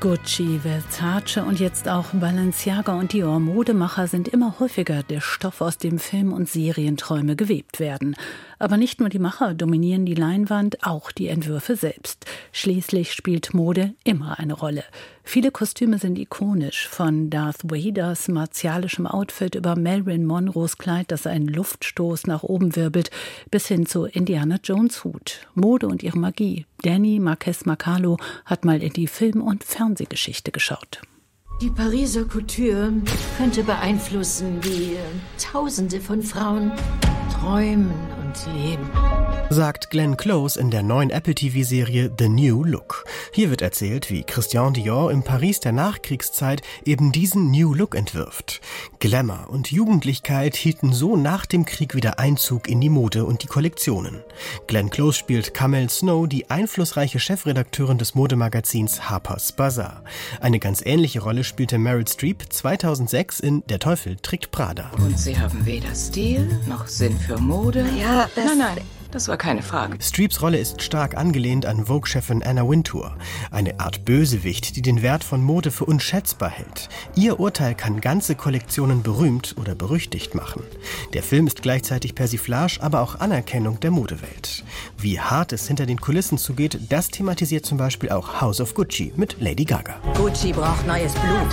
Gucci, Versace und jetzt auch Balenciaga und Dior Modemacher sind immer häufiger der Stoff, aus dem Film- und Serienträume gewebt werden. Aber nicht nur die Macher dominieren die Leinwand, auch die Entwürfe selbst. Schließlich spielt Mode immer eine Rolle. Viele Kostüme sind ikonisch, von Darth Vaders martialischem Outfit über Marilyn Monroes Kleid, das einen Luftstoß nach oben wirbelt, bis hin zu Indiana Jones Hut. Mode und ihre Magie. Danny Marquez Macalo hat mal in die Film- und Fernsehgeschichte geschaut. Die Pariser Couture könnte beeinflussen, wie Tausende von Frauen träumen und leben sagt Glenn Close in der neuen Apple TV-Serie The New Look. Hier wird erzählt, wie Christian Dior im Paris der Nachkriegszeit eben diesen New Look entwirft. Glamour und Jugendlichkeit hielten so nach dem Krieg wieder Einzug in die Mode und die Kollektionen. Glenn Close spielt Camel Snow, die einflussreiche Chefredakteurin des Modemagazins Harper's Bazaar. Eine ganz ähnliche Rolle spielte Meryl Streep 2006 in Der Teufel trägt Prada. Und Sie haben weder Stil noch Sinn für Mode? Ja, das nein, nein. Das war keine Frage. Streeps Rolle ist stark angelehnt an Vogue-Chefin Anna Wintour, eine Art Bösewicht, die den Wert von Mode für unschätzbar hält. Ihr Urteil kann ganze Kollektionen berühmt oder berüchtigt machen. Der Film ist gleichzeitig Persiflage, aber auch Anerkennung der Modewelt. Wie hart es hinter den Kulissen zugeht, das thematisiert zum Beispiel auch House of Gucci mit Lady Gaga. Gucci braucht neues Blut.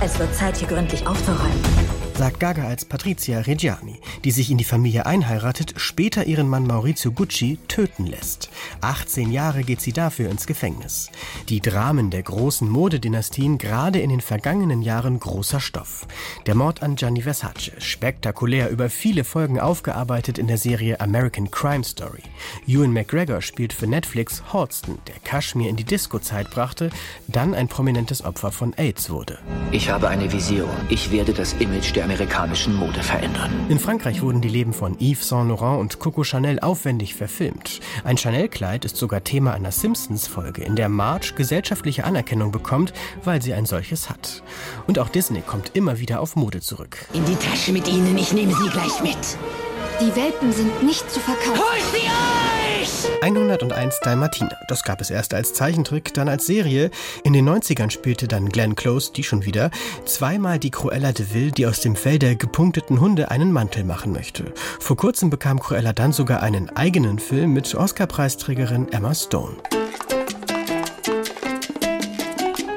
Es wird Zeit, hier gründlich aufzuräumen sagt Gaga als Patricia Reggiani, die sich in die Familie einheiratet, später ihren Mann Maurizio Gucci töten lässt. 18 Jahre geht sie dafür ins Gefängnis. Die Dramen der großen Modedynastien gerade in den vergangenen Jahren großer Stoff. Der Mord an Gianni Versace, spektakulär über viele Folgen aufgearbeitet in der Serie American Crime Story. Ewan McGregor spielt für Netflix Horston, der Kaschmir in die Disco-Zeit brachte, dann ein prominentes Opfer von AIDS wurde. Ich habe eine Vision. Ich werde das Image der amerikanischen Mode verändern. In Frankreich wurden die Leben von Yves Saint Laurent und Coco Chanel aufwendig verfilmt. Ein Chanel-Kleid ist sogar Thema einer Simpsons-Folge, in der Marge gesellschaftliche Anerkennung bekommt, weil sie ein solches hat. Und auch Disney kommt immer wieder auf Mode zurück. In die Tasche mit ihnen, ich nehme sie gleich mit. Die Welpen sind nicht zu verkaufen. Holt sie euch! 101 Dalmatiner. Das gab es erst als Zeichentrick, dann als Serie. In den 90ern spielte dann Glenn Close, die schon wieder, zweimal die Cruella de Vil, die aus dem Fell der gepunkteten Hunde einen Mantel machen möchte. Vor kurzem bekam Cruella dann sogar einen eigenen Film mit Oscar-Preisträgerin Emma Stone.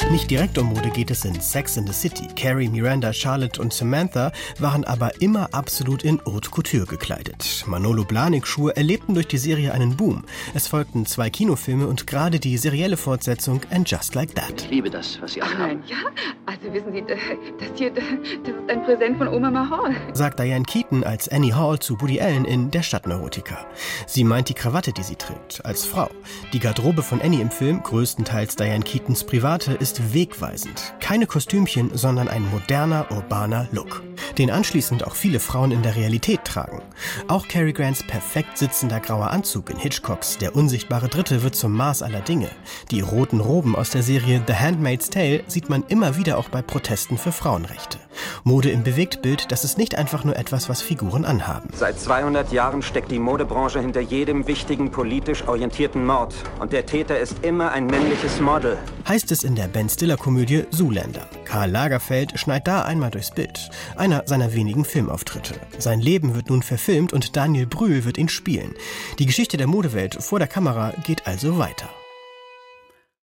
Nicht direkt um Mode geht es in Sex in the City. Carrie, Miranda, Charlotte und Samantha waren aber immer absolut in Haute Couture gekleidet. Manolo Blahnik-Schuhe erlebten durch die Serie einen Boom. Es folgten zwei Kinofilme und gerade die serielle Fortsetzung And Just Like That. Ich liebe das, was Sie anhaben. Ja, also wissen Sie, das hier, das ist ein Präsent von Oma Mahal. Sagt Diane Keaton als Annie Hall zu Woody Allen in Der Stadtneurotiker. Sie meint die Krawatte, die sie trägt, als Frau. Die Garderobe von Annie im Film, größtenteils Diane Keatons private, ist wegweisend. Keine Kostümchen, sondern ein moderner, urbaner Look. Den anschließend auch viele Frauen in der Realität tragen. Auch Cary Grants perfekt sitzender grauer Anzug in Hitchcocks Der unsichtbare Dritte wird zum Maß aller Dinge. Die roten Roben aus der Serie The Handmaid's Tale sieht man immer wieder auch bei Protesten für Frauenrechte. Mode im Bewegtbild, das ist nicht einfach nur etwas, was Figuren anhaben. Seit 200 Jahren steckt die Modebranche hinter jedem wichtigen politisch orientierten Mord. Und der Täter ist immer ein männliches Model. Heißt es in der Ben Stiller-Komödie Zoolander. Karl Lagerfeld schneit da einmal durchs Bild. Einer seiner wenigen Filmauftritte. Sein Leben wird nun verfilmt und Daniel Brühl wird ihn spielen. Die Geschichte der Modewelt vor der Kamera geht also weiter.